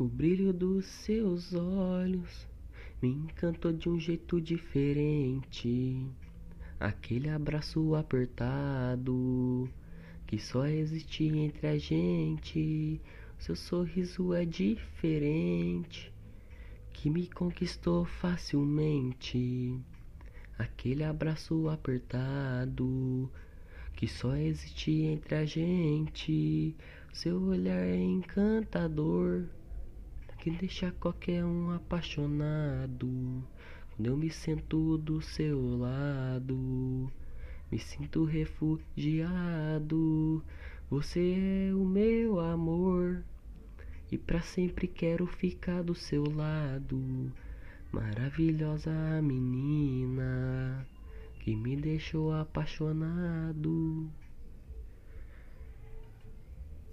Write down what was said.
O brilho dos seus olhos me encantou de um jeito diferente. Aquele abraço apertado que só existe entre a gente. Seu sorriso é diferente, que me conquistou facilmente. Aquele abraço apertado que só existe entre a gente. Seu olhar é encantador que deixa qualquer um apaixonado. Quando eu me sento do seu lado, me sinto refugiado. Você é o meu amor e para sempre quero ficar do seu lado. Maravilhosa menina que me deixou apaixonado.